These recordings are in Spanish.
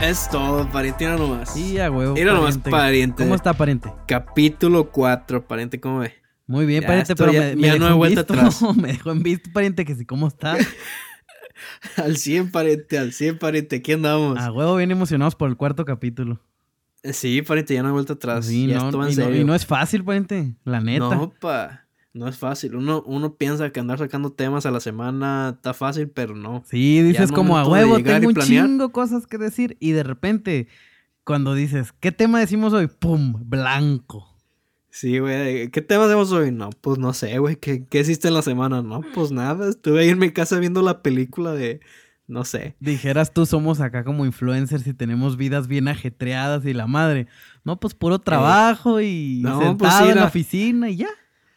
Es todo, pariente, mira nomás. Sí, a huevo. Mira nomás, pariente. ¿Cómo está, pariente? Capítulo 4, pariente, ¿cómo ve? Muy bien, Ya pariente, estoy- pero ya- me, me ya dejó no he vuelto atrás. me dejó en visto, pariente, que sí, ¿cómo está? Al 100, pariente, al 100, pariente, aquí andamos. A huevo, bien emocionados por el cuarto capítulo. Sí, pariente, ya no he vuelto atrás. Sí, ya no, y, no, y no es fácil, pariente, la neta. No, pa. No es fácil. Uno, uno piensa que andar sacando temas a la semana está fácil, pero no. Sí, dices como a huevo, tengo un planear. chingo cosas que decir y de repente cuando dices, ¿qué tema decimos hoy? ¡Pum! Blanco. Sí, güey. ¿Qué tema hacemos hoy? No, pues no sé, güey. ¿Qué, ¿Qué hiciste en la semana? No, pues nada. Estuve ahí en mi casa viendo la película de. No sé. Dijeras tú, somos acá como influencers y tenemos vidas bien ajetreadas y la madre. No, pues puro trabajo y Eh, no, sentado pues sí, en la oficina y ya.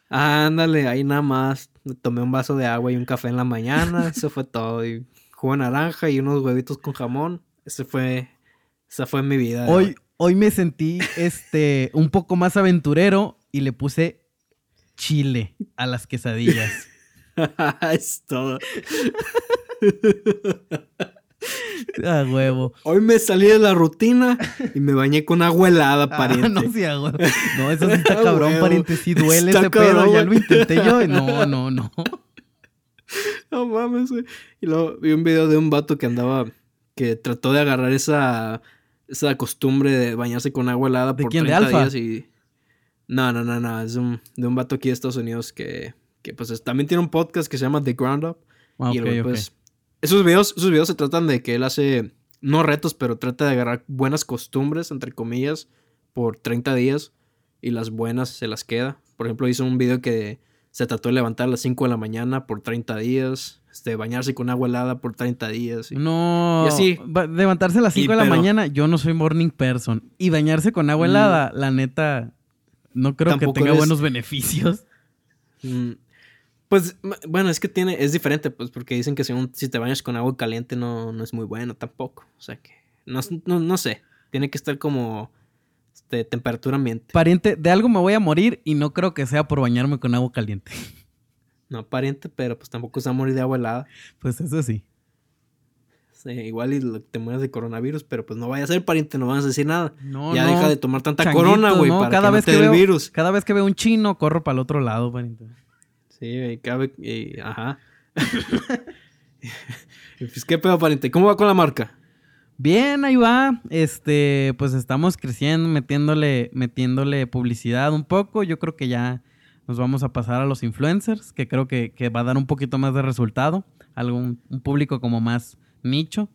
Ándale, ahí nada más. Me tomé un vaso de agua y un café en la mañana. Eso fue todo. Y jugo de naranja y unos huevitos con jamón. Ese fue. Esa fue mi vida. Hoy, hoy me sentí este un poco más aventurero y le puse chile a las quesadillas. es todo. A huevo. Hoy me salí de la rutina y me bañé con agua helada, Ah, pariente. no, sí, a huevo. No, eso sí está Ah, cabrón, pariente. Sí duele Está ese cabrón, pedo. Ya lo intenté yo. No, no, no. No mames, güey. Y luego vi un video de un vato que andaba, que trató de agarrar esa, esa costumbre de bañarse con agua helada ¿De por quién? ¿De 30 Alfa? días y... No, no, no, no, es un, de un vato aquí de Estados Unidos que, que pues es- también tiene un podcast que se llama The Ground Up. Ah, y el ok, güey, ok. pues, esos videos, esos videos se tratan de que él hace, no retos, pero trata de agarrar buenas costumbres, entre comillas, por 30 días y las buenas se las queda. Por ejemplo, hizo un video que se trató de levantar a las 5 de la mañana por 30 días, este, bañarse con agua helada por 30 días. y- No, Y así. va- levantarse a las Y 5 de la pero- mañana, yo no soy morning person. Y bañarse con agua Mm. helada, la neta, no creo Tampoco que tenga eres- buenos beneficios. Mm, Pues, bueno, es que tiene, es diferente, pues, porque dicen que si, un- si te bañas con agua caliente no, no es muy bueno tampoco. O sea que, no, no, no sé, tiene que estar como, este, temperatura ambiente. Pariente, de algo me voy a morir y no creo que sea por bañarme con agua caliente. No pariente, pero pues tampoco se va a morir de agua helada. Pues eso sí. Sí, igual y te mueres de coronavirus, pero pues no vaya a ser pariente, no vas a decir nada. No, ya no. deja de tomar tanta corona, güey, ¿no? para cada que vez no te que dé el veo, virus. Cada vez que veo un chino, corro para el otro lado, pariente. Sí, güey, cabe, y- ajá. Pues, ¿qué pedo, pariente? ¿Cómo va con la marca? Bien, ahí va. Este, pues estamos creciendo, metiéndole, metiéndole publicidad un poco. Yo creo que ya nos vamos a pasar a los influencers, que creo que, que va a dar un poquito más de resultado. Algún, un público como más nicho.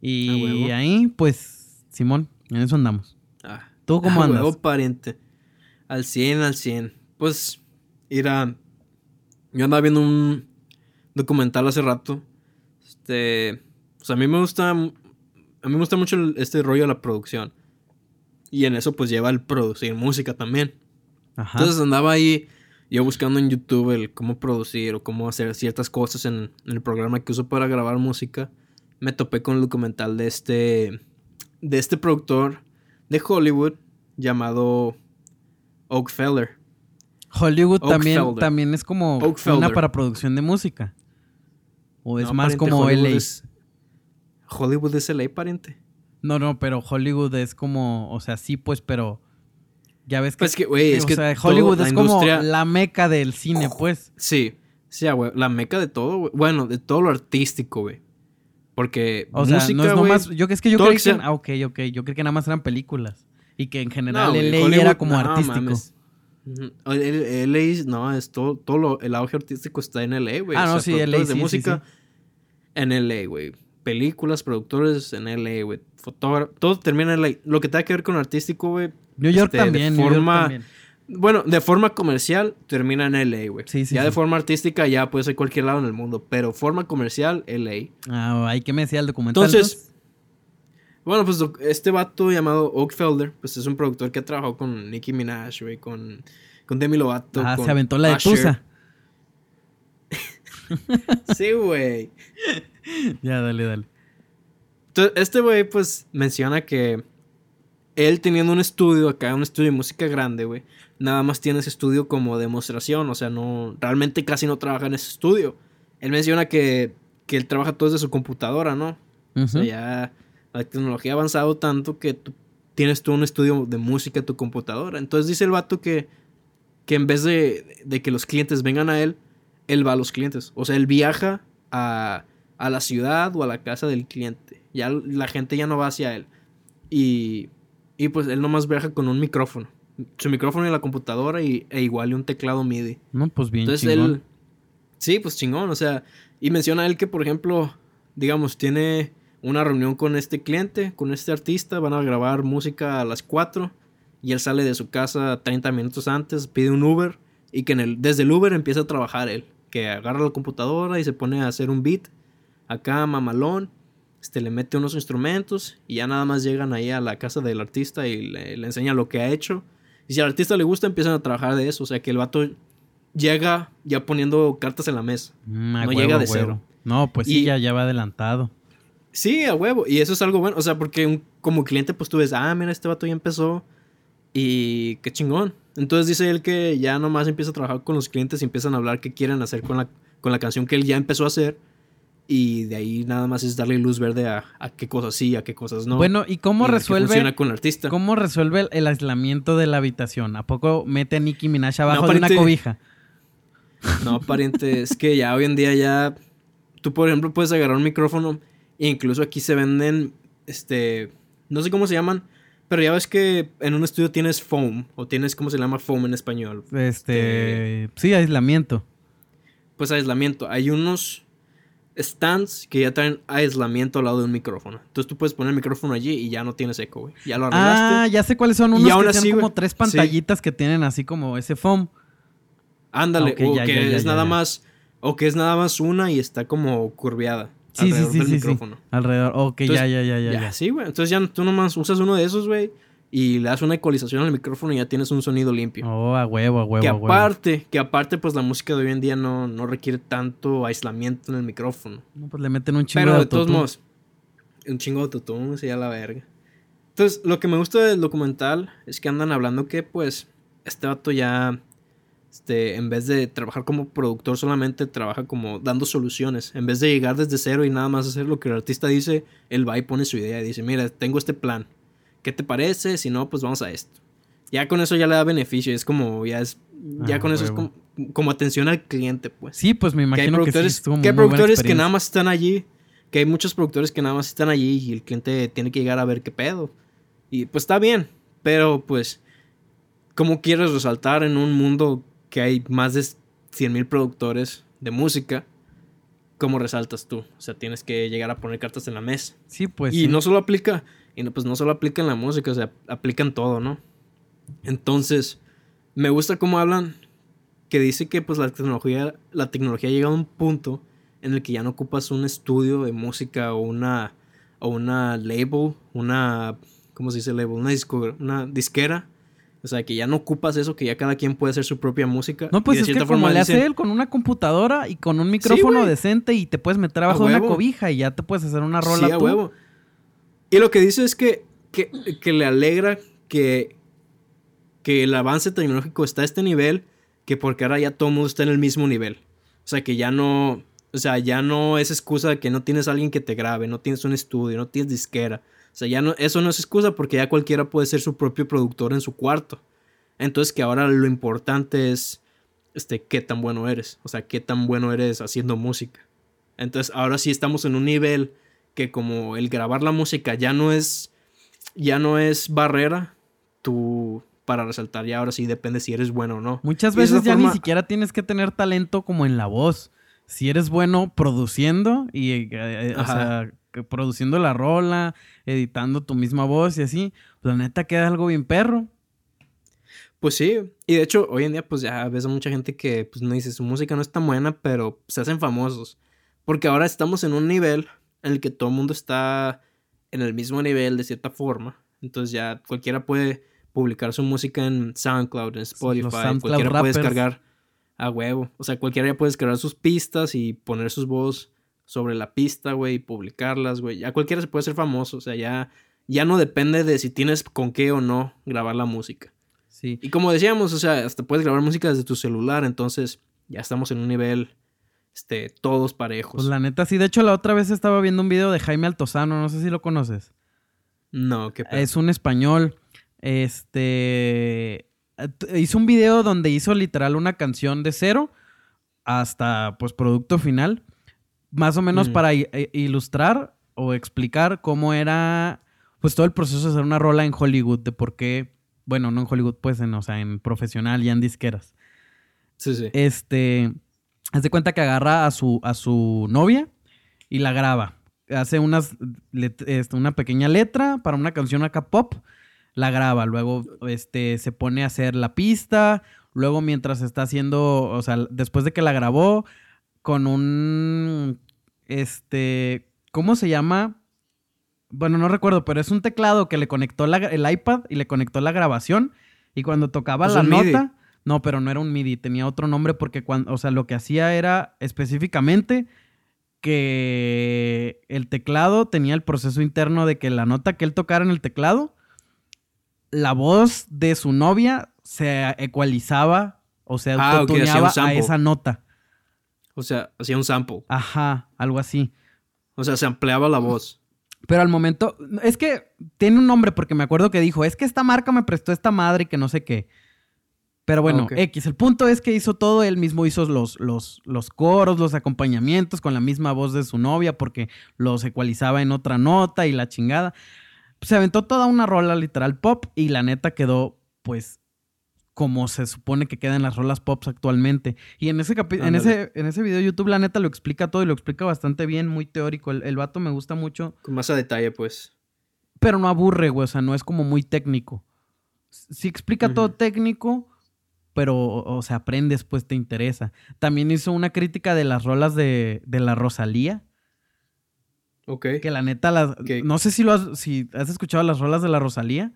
Y ahí, pues, Simón, en eso andamos. Ah, ¿Tú cómo ah, andas? huevo, pariente. Al 100, al 100. Pues, mira, yo andaba viendo un documental hace rato. Este, pues a mí me gusta, a mí me gusta mucho este rollo de la producción. Y en eso pues lleva el producir música también. Ajá. Entonces andaba ahí yo buscando en YouTube el cómo producir o cómo hacer ciertas cosas en, en el programa que uso para grabar música. Me topé con el documental de este de este productor de Hollywood llamado Oak Feller. Hollywood también, Oakfelder. también es como Oakfelder. una para producción de música. O es No, más como Hollywood LA. es- Hollywood es LA, pariente. No, no, pero Hollywood es como, o sea, sí, pues, pero ya ves que, Pues que, güey, es o que sea, Hollywood la es como la meca del cine, pues. Sí, sí, güey, la meca de todo, güey. Bueno, de todo lo artístico, güey. Porque O sea, música, no es nomás, yo es que yo creí que, sea- ah, ok, ok, yo creí que nada más eran películas y que en general No, LA Hollywood- era como no, artístico. mames. El, el- LA, no, es todo, todo lo, el auge artístico está en LA, güey. Ah, O no, sea, sí, LA, de sí, sí, música en LA, güey. Películas, productores en LA, güey. Fotógrafo, todo termina en LA. Lo que tenga que ver con artístico, güey. New York este, de también, New York también. Bueno, de forma comercial termina en LA, güey. Sí, sí, ya sí. de forma artística ya puede ser cualquier lado en el mundo, pero forma comercial, LA. Ah, ahí que me decía el documental. Entonces, bueno, pues este vato llamado Oak Felder, pues es un productor que ha trabajado con Nicki Minaj, güey, con, con Demi Lovato. ah, con se aventó la de. Tusa. Sí, güey. Ya, dale, dale. Entonces, este güey, pues, menciona que él teniendo un estudio acá, un estudio de música grande, güey, nada más tiene ese estudio como demostración, o sea, no, realmente casi no trabaja en ese estudio. Él menciona que, que él trabaja todo desde su computadora, ¿no? O sea, ya la tecnología ha avanzado tanto que tú tienes tú un estudio de música en tu computadora. Entonces dice el vato que, que en vez de, de que los clientes vengan a él, él va a los clientes. O sea, él viaja a, a la ciudad o a la casa del cliente. Ya la gente ya no va hacia él. Y, y pues él nomás viaja con un micrófono. Su micrófono en la computadora y, e igual y un teclado MIDI. No, pues bien Entonces chingón. él... Sí, pues chingón. O sea, y menciona él que, por ejemplo, digamos, tiene una reunión con este cliente, con este artista. Van a grabar música a las 4. Y él sale de su casa 30 minutos antes, pide un Uber. Y que en el, desde el Uber empieza a trabajar él. Que agarra la computadora y se pone a hacer un beat. Acá, mamalón este, le mete unos instrumentos y ya nada más llegan ahí a la casa del artista y le, enseña lo que ha hecho. Y si al artista le gusta, empiezan a trabajar de eso. O sea que el vato llega ya poniendo cartas en la mesa. Mm, no llega de cero. No, pues sí, ya, ya va adelantado. Sí, a huevo. Y eso es algo bueno. O sea, porque como cliente, pues tú ves, ah, mira, este vato ya empezó. Y qué chingón. Entonces dice él que ya nomás empieza a trabajar con los clientes y empiezan a hablar qué quieren hacer con la, con la canción que él ya empezó a hacer y de ahí nada más es darle luz verde a, qué cosas sí, a qué cosas no. Bueno, ¿y cómo resuelve funciona con el artista? ¿Cómo resuelve el, aislamiento de la habitación? ¿A poco mete a Nicki Minaj abajo de una cobija? No, pariente, es que ya hoy en día ya tú por ejemplo puedes agarrar un micrófono e incluso aquí se venden este no sé cómo se llaman, pero ya ves que en un estudio tienes foam o tienes cómo se llama foam en español. Este, sí, aislamiento. Pues aislamiento, hay unos stands que ya traen aislamiento al lado de un micrófono. Entonces tú puedes poner el micrófono allí y ya no tienes eco, güey. Ya lo arreglaste. Ah, ya sé cuáles son unos que tienen como tres pantallitas que tienen así como ese foam. Ándale, o que es nada más o que es nada más una y está como curveada. Sí, alrededor sí, sí, del micrófono. Alrededor. Ok, ya, ya, ya, ya, ya. Sí, güey. Entonces ya tú nomás usas uno de esos, güey y le das una ecualización al micrófono y ya tienes un sonido limpio. Oh, a huevo, a huevo. Que aparte, que aparte, pues la música de hoy en día no, no requiere tanto aislamiento en el micrófono. No, pues le meten un chingo Pero de, todos modos, un chingo de autotune, sería la verga. Entonces, lo que me gusta del documental es que andan hablando que, pues, este vato ya, este, en vez de trabajar como productor solamente, trabaja como dando soluciones. En vez de llegar desde cero y nada más hacer lo que el artista dice, él va y pone su idea y dice, mira, tengo este plan ¿qué te parece? Si no, pues vamos a esto. Ya con eso ya le da beneficio, es como, ya es, ya ah, con eso es como, atención al cliente, pues. Sí, pues me imagino que, hay productores que, hay productores que nada más están allí, que hay muchos productores que nada más están allí y el cliente tiene que llegar a ver qué pedo. Y pues está bien, pero pues, ¿cómo quieres resaltar en un mundo que hay más de 100 mil productores de música? ¿Cómo resaltas tú? O sea, tienes que llegar a poner cartas en la mesa. Sí, pues. Y no solo aplica y no, pues no solo aplica en la música, o sea, aplican todo, ¿no? Entonces, me gusta cómo hablan, que dice que pues la tecnología, la tecnología ha llegado a un punto en el que ya no ocupas un estudio de música o una, o una label, una, ¿cómo se dice label? Una, disco, una disquera. O sea, que ya no ocupas eso, que ya cada quien puede hacer su propia música. No, pues es que como le hace él con una computadora y con un micrófono decente y te puedes meter abajo de una cobija y ya te puedes hacer una rola sí, a Huevo. Y lo que dice es que, que, le alegra que, que el avance tecnológico está a este nivel, que porque ahora ya todo el mundo está en el mismo nivel. O sea, que ya no, o sea, ya no es excusa de que no tienes a alguien que te grabe, no tienes un estudio, no tienes disquera. O sea, ya no, eso no es excusa porque ya cualquiera puede ser su propio productor en su cuarto. Entonces que ahora lo importante es, este, qué tan bueno eres. O sea, qué tan bueno eres haciendo música. Entonces ahora sí estamos en un nivel que como el grabar la música ya no es ya no es barrera tú para resaltar ya ahora sí depende si eres bueno o no. Muchas veces ya ni siquiera tienes que tener talento como en la voz. Si eres bueno produciendo y eh, eh, o sea, produciendo la rola, editando tu misma voz y así, pues la neta queda algo bien perro. Pues sí, y de hecho hoy en día pues ya ves a mucha gente que pues no dice su música no es tan buena, pero se hacen famosos. Porque ahora estamos en un nivel en el que todo el mundo está en el mismo nivel de cierta forma. Entonces ya cualquiera puede publicar su música en SoundCloud, en Spotify, cualquiera puede descargar a huevo. O sea, cualquiera ya puede descargar sus pistas y poner sus voz, sobre la pista, güey, y publicarlas, güey. Ya cualquiera se puede ser famoso, o sea, ya, ya no depende de si tienes con qué o no grabar la música. Sí. Y como decíamos, o sea, hasta puedes grabar música desde tu celular, entonces ya estamos en un nivel, este, todos parejos. Pues la neta, sí. De hecho, la otra vez estaba viendo un video de Jaime Altozano, no sé si lo conoces. No, qué pedo. Es un español. Este. Hizo un video donde hizo literal una canción de cero hasta pues producto final. Más o menos Mm. para i- ilustrar o explicar cómo era pues todo el proceso de hacer una rola en Hollywood, de por qué, bueno, no en Hollywood, pues en, o sea, en profesional y en disqueras. Sí, sí. Este, haz de cuenta que agarra a su, a su novia y la graba. Hace unas, este, una pequeña letra para una canción acá pop, la graba. Luego, este, se pone a hacer la pista. Luego, mientras está haciendo, o sea, después de que la grabó, con un, este, ¿cómo se llama? Bueno, no recuerdo, pero es un teclado que le conectó la- el iPad y le conectó la grabación. Y cuando tocaba Pues la MIDI. No, pero no era un MIDI, tenía otro nombre porque cuando, o sea, lo que hacía era específicamente que el teclado tenía el proceso interno de que la nota que él tocara en el teclado, la voz de su novia se ecualizaba o se Ah, autotuneaba a esa nota. O sea, hacía un sample. Ajá, algo así. O sea, se ampliaba la voz. Pero al momento, es que tiene un nombre porque me acuerdo que dijo, es que esta marca me prestó esta madre y que no sé qué. Pero bueno. X, el punto es que hizo todo, él mismo hizo los, los, los coros, los acompañamientos con la misma voz de su novia porque los ecualizaba en otra nota y la chingada. Se aventó toda una rola literal pop y la neta quedó pues como se supone que quedan las rolas pops actualmente. Y en ese, en ese, en ese video de YouTube la neta lo explica todo y lo explica bastante bien, muy teórico. El, el vato me gusta mucho Con más a detalle, pues. pero no aburre, güey. O sea, no es como muy técnico. Sí explica todo técnico, pero, o sea, aprendes, pues te interesa. También hizo una crítica de las rolas de, de la Rosalía, Ok. que la neta, las, no sé si, lo has, si has escuchado las rolas de la Rosalía,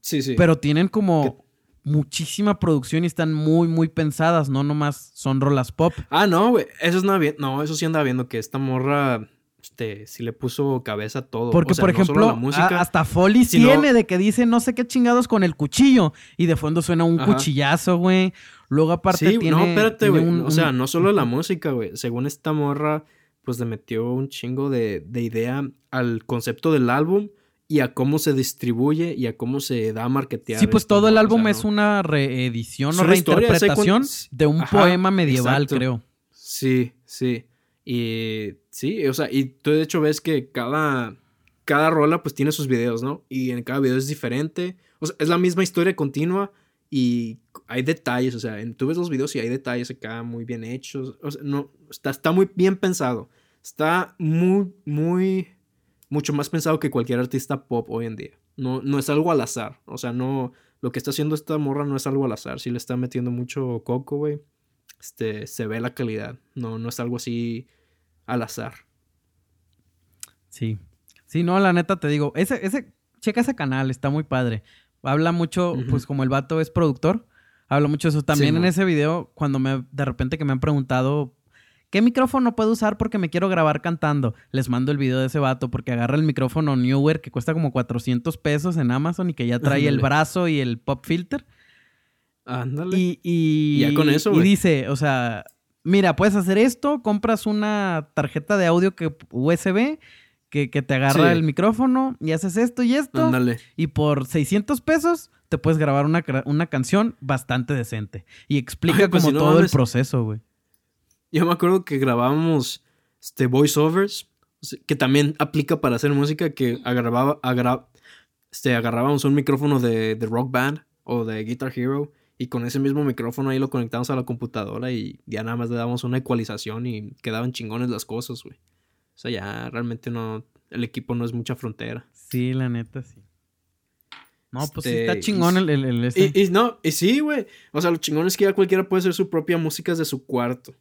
Sí, sí. pero tienen como muchísima producción y están muy, muy pensadas, no nomás son rolas pop. Ah, no, güey. Eso es. No, eso sí andaba viendo que esta morra. Este, sí le puso cabeza a todo. Porque, O sea, por no ejemplo, la música. hasta Foley sino- tiene de que dice no sé qué chingados con el cuchillo y de fondo suena un Ajá. cuchillazo, güey. Luego aparte Sí, tiene... no, espérate, güey. un- O sea, no solo la música, güey. Según esta morra, pues le metió un chingo de, de idea al concepto del álbum y a cómo se distribuye y a cómo se da a marketear. Sí, pues todo el o álbum sea, es no- una reedición o historia, ¿sabes reinterpretación cuántos? de un Ajá, poema medieval, exacto. creo. Sí, sí. Y sí, o sea, y tú de hecho ves que cada, cada rola pues tiene sus videos, ¿no? Y en cada video es diferente. O sea, es la misma historia continua y hay detalles, o sea, en- tú ves los videos y hay detalles acá muy bien hechos. O sea, no, está, está muy bien pensado. Está muy, muy, mucho más pensado que cualquier artista pop hoy en día. No, no es algo al azar. O sea, no, lo que está haciendo esta morra no es algo al azar. Sí le está metiendo mucho coco, güey este, se ve la calidad. No, no es algo así al azar. Sí. Sí, no, la neta te digo, ese, ese, checa ese canal, está muy padre. Habla mucho, pues como el vato es productor, habla mucho de eso. También Sí, en ese video, cuando me, de repente que me han preguntado, ¿qué micrófono puedo usar porque me quiero grabar cantando? Les mando el video de ese vato porque agarra el micrófono Newer que cuesta como 400 pesos en Amazon y que ya trae el brazo y el pop filter. Ándale. Y, y, Y ya con eso, y güey. dice, o sea, mira, puedes hacer esto, compras una tarjeta de audio que USB que, que te agarra Sí. el micrófono y haces esto y esto. Ándale. Y por 600 pesos te puedes grabar una, una canción bastante decente. Y explica Ay, pues, como si no todo el proceso, güey. Yo me acuerdo que grabábamos este, voiceovers, que también aplica para hacer música, que agarraba, agra- este, agarrábamos un micrófono de, de Rock Band o de Guitar Hero y con ese mismo micrófono ahí lo conectamos a la computadora y ya nada más le damos una ecualización y quedaban chingones las cosas, güey. O sea, ya realmente no, el equipo no es mucha frontera. Sí, la neta, sí. No, pues sí Este, está chingón el, el, el ese. Y, y no, y sí, güey. O sea, lo chingón es que ya cualquiera puede hacer su propia música desde su cuarto.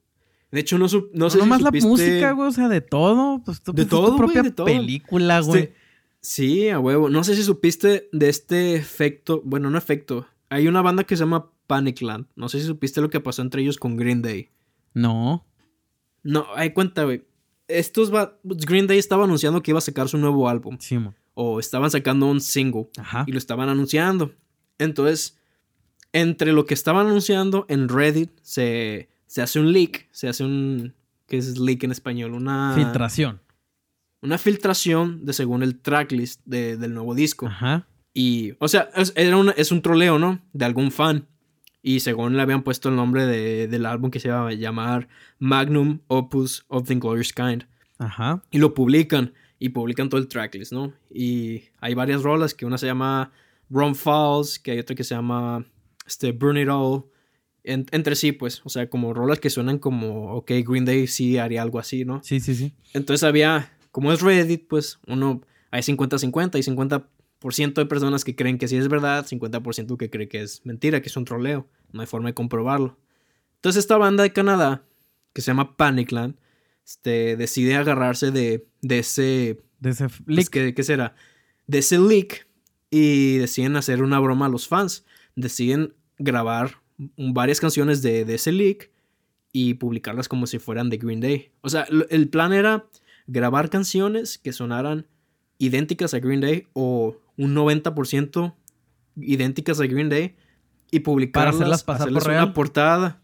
De hecho, no, su- no No sé nomás si la supiste... música, güey, o sea, de todo. Pues tú De pues, es tu todo, güey, propia de todo. película, güey. Este, sí, a huevo. No sé si supiste de este efecto. Bueno, no efecto. Hay una banda que se llama Panicland. No sé si supiste lo que pasó entre ellos con Green Day. No. No, hay cuenta, güey. estos va- Green Day estaba anunciando que iba a sacar su nuevo álbum. Sí. O estaban sacando un single. Ajá. y lo estaban anunciando. Entonces, entre lo que estaban anunciando en Reddit, se, se hace un leak, se hace un... ¿Qué es leak en español? Una Filtración. Una filtración de según el tracklist de- del nuevo disco. Ajá. Y, o sea, es, era una- es un troleo, ¿no? De algún fan. Y según le habían puesto el nombre de- del álbum que se iba a llamar Magnum Opus of the Glorious Kind. Ajá. Y lo publican. Y publican todo el tracklist, ¿no? Y hay varias rolas que una se llama Rum Falls, que hay otra que se llama este, Burn It All. En- entre sí, pues. O sea, como rolas que suenan como, ok, Green Day sí haría algo así, ¿no? Sí, sí, sí. Entonces había, como es Reddit, pues uno, hay 50-50 y 50% de personas que creen que sí es verdad, 50% que cree que es mentira, que es un troleo. No hay forma de comprobarlo. Entonces esta banda de Canadá, que se llama Panicland, este, decide agarrarse de, de ese... De ese pues, leak. ¿qué, qué será? De ese leak y deciden hacer una broma a los fans. Deciden grabar varias canciones de, de ese leak y publicarlas como si fueran de Green Day. O sea, el plan era grabar canciones que sonaran idénticas a Green Day o un 90% idénticas a Green Day y publicarlas, hacerlas pasar por real. portada,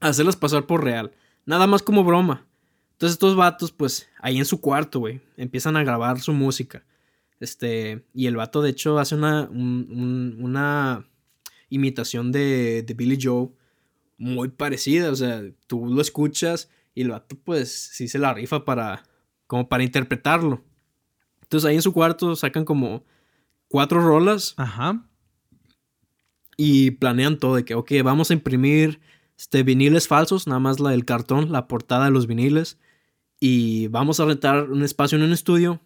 hacerlas pasar por real. Nada más como broma. Entonces estos vatos, pues, ahí en su cuarto, güey, empiezan a grabar su música. Este, y el vato, de hecho, hace una, un- un- una imitación de, de Billy Joe muy parecida. O sea, tú lo escuchas y el vato, pues, sí se la rifa para, como para interpretarlo. Entonces ahí en su cuarto sacan como cuatro rolas Ajá. y planean todo de que, ok, vamos a imprimir este, viniles falsos, nada más la del cartón, la portada de los viniles, y vamos a rentar un espacio en un estudio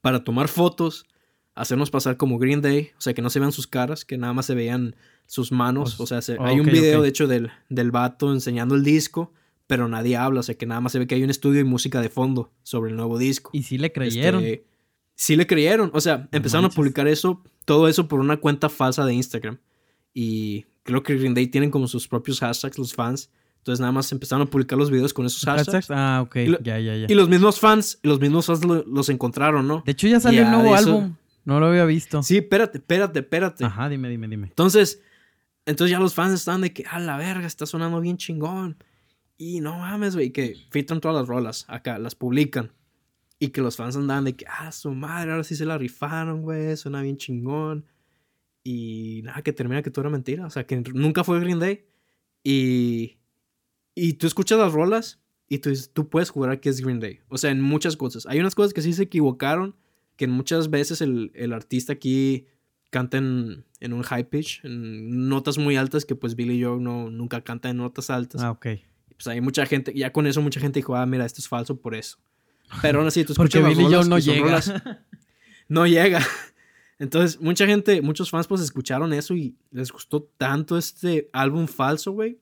para tomar fotos, hacernos pasar como Green Day, o sea, que no se vean sus caras, que nada más se vean sus manos, Pues, o sea, se- hay un video, de hecho, del, del vato enseñando el disco, pero nadie habla, o sea, que nada más se ve que hay un estudio y música de fondo sobre el nuevo disco. Y sí le creyeron. Este, sí le creyeron. O sea, empezaron manches. a publicar eso, todo eso por una cuenta falsa de Instagram. Y creo que Green Day tienen como sus propios hashtags, los fans. Entonces nada más empezaron a publicar los videos con esos hashtags. Hashtags. Ah, ok. Lo- ya, ya, ya. Y los mismos fans, los mismos fans lo- los encontraron, ¿no? De hecho, ya salió un nuevo eso- álbum. No lo había visto. Sí, espérate, espérate, espérate. Ajá, dime, dime, dime. Entonces, entonces ya los fans están de que, a la verga, está sonando bien chingón. Y no mames, güey, que filtran todas las rolas acá, las publican. Y que los fans andaban de que, ah, su madre, ahora sí se la rifaron, güey, suena bien chingón. Y nada, que termina que todo era mentira. O sea, que nunca fue Green Day. Y, y tú escuchas las rolas y tú, tú puedes jurar que es Green Day. O sea, en muchas cosas. Hay unas cosas que sí se equivocaron, que muchas veces el, el artista aquí canta en, en un high pitch, en notas muy altas, que pues Billy Joe no, nunca canta en notas altas. Ah, ok. Pues hay mucha gente, ya con eso mucha gente dijo, ah, mira, esto es falso por eso. Pero aún así, tú Porque escuchas las Billy Joe rolas no llega. rolas- no llega. Entonces, mucha gente, muchos fans pues escucharon eso y les gustó tanto este álbum falso, güey,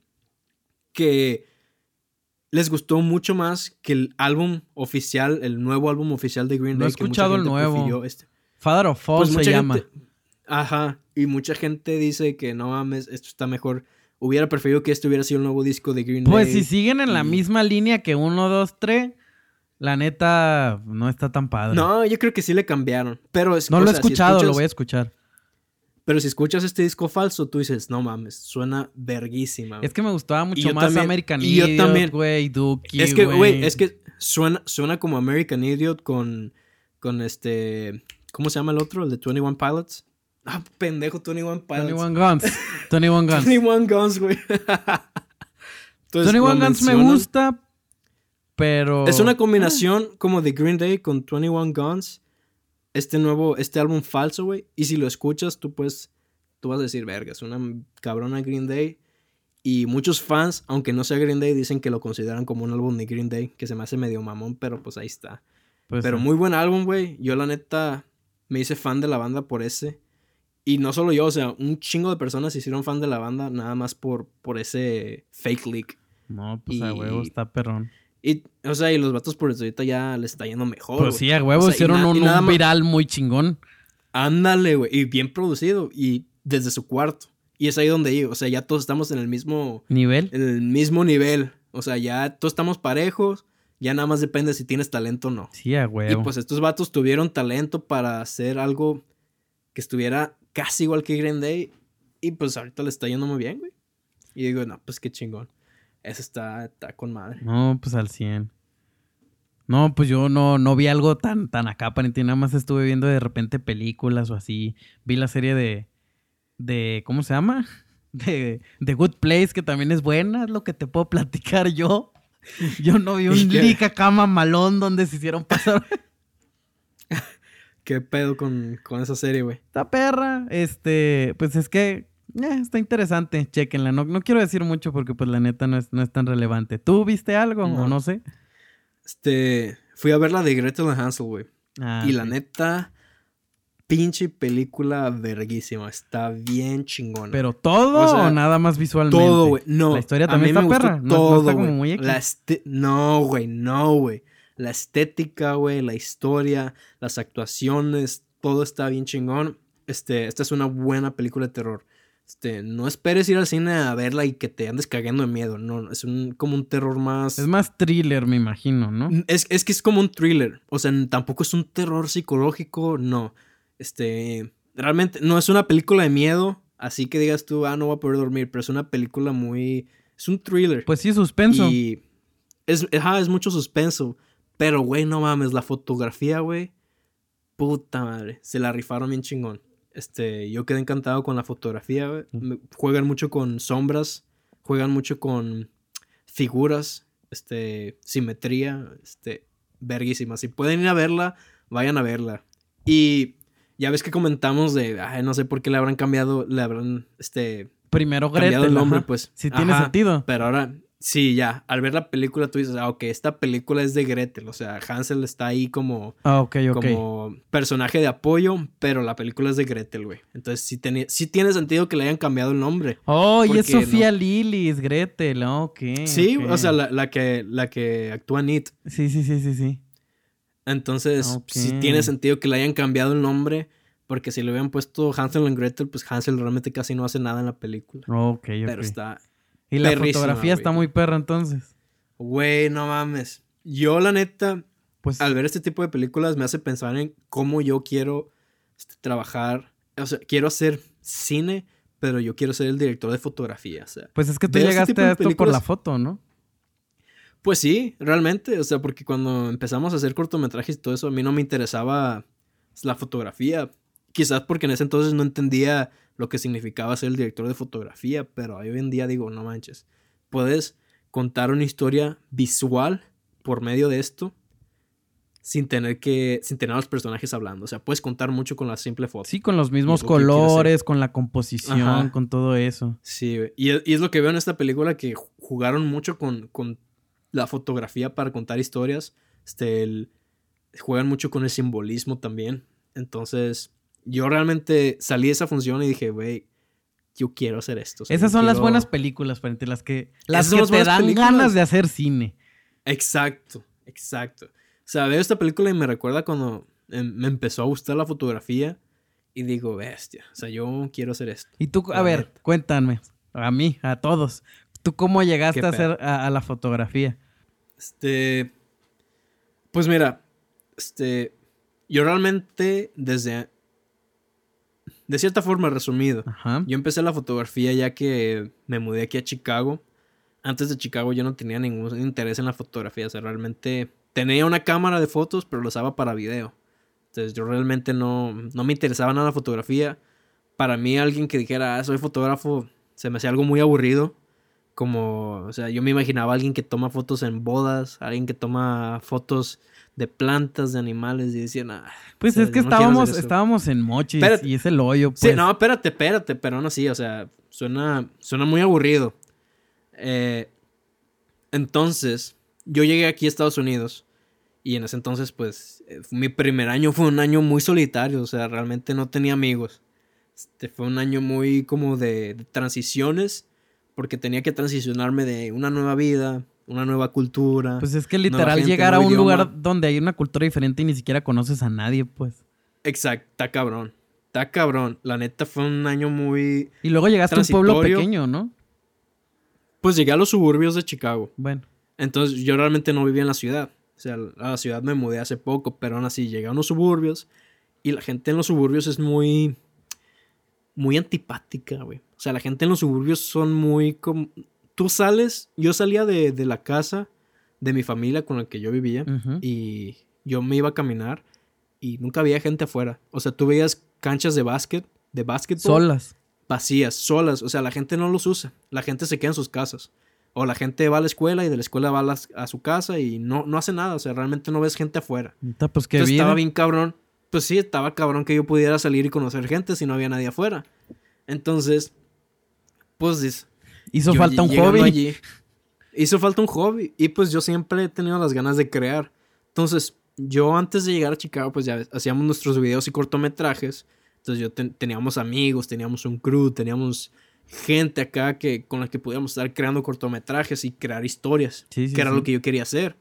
que les gustó mucho más que el álbum oficial, el nuevo álbum oficial de Green No he Day. que mucha escuchado el nuevo. este. Father of Fall Pues se llama. gente- Ajá, y mucha gente dice que no mames, esto está mejor. Hubiera preferido que este hubiera sido el nuevo disco de Green Pues Day. si siguen en la misma línea que 1, 2, 3, la neta no está tan padre. No, yo creo que sí le cambiaron. Pero es, No lo he si escuchado, lo voy a escuchar. Pero si escuchas este disco falso, tú dices, no mames, suena verguísima. güey". Es que me gustaba mucho yo más también- American y yo Idiot, también. güey, Dookie, es que, güey, es que suena, suena como American Idiot con, con este... ¿Cómo se llama el otro? El de 21 Pilots. Ah, pendejo, 21 Pilots. 21 Guns. 21 Guns. 21 Guns, güey. Entonces, 21 lo Guns me gusta, pero... Es una combinación como de Green Day con 21 Guns. Este nuevo, este álbum falso, güey. Y si lo escuchas, tú pues, tú vas a decir, verga, es una cabrona Green Day. Y muchos fans, aunque no sea Green Day, dicen que lo consideran como un álbum de Green Day, que se me hace medio mamón, pero pues ahí está. Pues, pero sí. muy buen álbum, güey. Yo la neta me hice fan de la banda por ese. Y no solo yo, o sea, un chingo de personas se hicieron fan de la banda nada más por, por ese fake leak. No, pues a y- huevo está perrón. Y, o sea, y los vatos por eso ahorita ya les está yendo mejor. Pues sí, a huevo O sea, y hicieron un, y viral muy chingón. Ándale, güey. Y bien producido. Y desde su cuarto. Y es ahí donde digo, o sea, ya todos estamos en el mismo, Nivel. en el mismo nivel. O sea, ya todos estamos parejos. Ya nada más depende si tienes talento o no. Sí, a Y huevo. pues estos vatos tuvieron talento para hacer algo que estuviera casi igual que Green Day. Y pues ahorita le está yendo muy bien, güey. Y digo, no, pues qué chingón. Eso está, está con madre. No, pues al 100. No, pues yo no, no vi algo tan, tan acá, aparentemente. Nada más estuve viendo de repente películas o así. Vi la serie de. de ¿Cómo se llama? De, de Good Place, que también es buena, es lo que te puedo platicar yo. Yo no vi ¿Y un leak acá mamalón donde se hicieron pasar. ¿Qué pedo con, con esa serie, güey? Esta perra, este, pues es que eh, está interesante, chequenla. No, no quiero decir mucho porque pues la neta no es, no es tan relevante. ¿Tú viste algo No. o no sé? Este, fui a ver la de Gretel and Hansel, güey. Ah, y la neta, pinche película verguísima. Está bien chingona. ¿Pero todo O sea, o nada más visualmente? todo, güey. No. La historia también está perra. No- no Todo, está como güey. muy X. La este- No, güey, no, güey. La estética, güey, la historia, las actuaciones, todo está bien chingón. Este, esta es una buena película de terror. Este, no esperes ir al cine a verla y que te andes cagando de miedo. No, es un, como un terror más. Es más thriller, me imagino, ¿no? Es, es que es como un thriller. O sea, tampoco es un terror psicológico, no. Este. Realmente no es una película de miedo. Así que digas tú, ah, no voy a poder dormir. Pero es una película muy. Es un thriller. Pues sí, suspenso. Y. Es, ajá, es mucho suspenso. Pero, güey, no mames, la fotografía, güey. Puta madre. Se la rifaron bien chingón. Este, yo quedé encantado con la fotografía, Juegan mucho con sombras. Juegan mucho con figuras. Este, simetría. Este, verguísima. Si pueden ir a verla, vayan a verla. Y ya ves que comentamos de, ay, no sé por qué le habrán cambiado, le habrán, este, Primero cambiado Gretel, el nombre, ajá. pues. Sí tiene sentido. Pero ahora, sí, ya, al ver la película tú dices, ah, ok, esta película es de Gretel, o sea, Hansel está ahí como, Ah, ok, ok. como personaje de apoyo, pero la película es de Gretel, güey. Entonces sí, sí tiene sentido que le hayan cambiado el nombre. Oh, y es Sofía Lilis, Gretel, ah, ok. Sí, o sea, la, la que, la que actúa en It. Sí, sí, sí, sí, sí. Entonces, sí tiene sentido que le hayan cambiado el nombre, porque si le hubieran puesto Hansel and Gretel, pues Hansel realmente casi no hace nada en la película. Ok, ok. Pero está, y la perrísima, fotografía está muy perra entonces. güey, no mames. Yo, la neta, Pues al ver este tipo de películas me hace pensar en cómo yo quiero este, trabajar. O sea, quiero hacer cine, pero yo quiero ser el director de fotografía. O sea, Pues es que tú este llegaste a esto por la foto, ¿no? pues sí, realmente. O sea, porque cuando empezamos a hacer cortometrajes y todo eso, a mí no me interesaba la fotografía. Quizás porque en ese entonces no entendía lo que significaba ser el director de fotografía, pero hoy en día digo, no manches, puedes contar una historia visual por medio de esto sin tener que sin tener a los personajes hablando, o sea, puedes contar mucho con la simple foto. Sí, con los mismos colores, con la composición, Ajá. con todo eso. Sí, y, es- y es lo que veo en esta película que ju- jugaron mucho con, con la fotografía para contar historias. Este, el- juegan mucho con el simbolismo también. Entonces, yo realmente salí de esa función y dije, güey, yo quiero hacer esto. o sea, Esas son las buenas películas, frente las que las que te dan películas. ganas de hacer cine. Exacto, exacto. O sea, veo esta película y me recuerda cuando em, me empezó a gustar la fotografía y digo, bestia, o sea, yo quiero hacer esto. Y tú, a La ver, neta. cuéntame, a mí, a todos, ¿tú cómo llegaste ¿Qué a hacer a, a la fotografía? Este. Pues mira, este. Yo realmente, desde. De cierta forma, resumido. Ajá. Yo empecé la fotografía ya que me mudé aquí a Chicago. Antes de Chicago yo no tenía ningún interés en la fotografía. O sea, realmente tenía una cámara de fotos, pero lo usaba para video. Entonces yo realmente no, no me interesaba nada la fotografía. Para mí alguien que dijera, ah, soy fotógrafo, se me hacía algo muy aburrido. Como, o sea, yo me imaginaba a alguien que toma fotos en bodas, alguien que toma fotos de plantas, de animales, y decían, ah, Pues o sea, es que no estábamos, eso". estábamos en Mochis Espérate. y es el hoyo, pues. Sí, no, espérate, espérate, pero aún así, o sea, suena, suena muy aburrido. Eh, entonces, yo llegué aquí a Estados Unidos y en ese entonces, pues, eh, mi primer año fue un año muy solitario, o sea, realmente no tenía amigos. Este, fue un año muy como de, de transiciones, porque tenía que transicionarme de una nueva vida, una nueva cultura. Pues es que literal gente, llegar a un idioma. lugar donde hay una cultura diferente y ni siquiera conoces a nadie, pues. Exacto, está cabrón. Está cabrón. La neta fue un año muy... Y luego llegaste a un pueblo pequeño, ¿no? Pues llegué a los suburbios de Chicago. Bueno. Entonces yo realmente no vivía en la ciudad. O sea, a la ciudad me mudé hace poco, pero aún así llegué a unos suburbios y la gente en los suburbios es muy, muy antipática, güey. O sea, la gente en los suburbios son muy como... Tú sales, yo salía de, de la casa de mi familia con la que yo vivía y yo me iba a caminar y nunca había gente afuera. O sea, tú veías canchas de básquet, de básquetbol Solas. vacías, solas. O sea, la gente no los usa. La gente se queda en sus casas. O la gente va a la escuela y de la escuela va a, su casa y no, no hace nada. O sea, realmente no ves gente afuera. Pues Entonces vida. estaba bien cabrón. Pues sí, estaba cabrón que yo pudiera salir y conocer gente si no había nadie afuera. Entonces, pues es- Hizo yo falta un hobby. allí, hizo falta un hobby. Y pues yo siempre he tenido las ganas de crear. Entonces, yo antes de llegar a Chicago, pues ya hacíamos nuestros videos y cortometrajes. Entonces yo ten- teníamos amigos, teníamos un crew, teníamos gente acá que, con la que podíamos estar creando cortometrajes y crear historias. Sí, sí, que era sí. lo que yo quería hacer.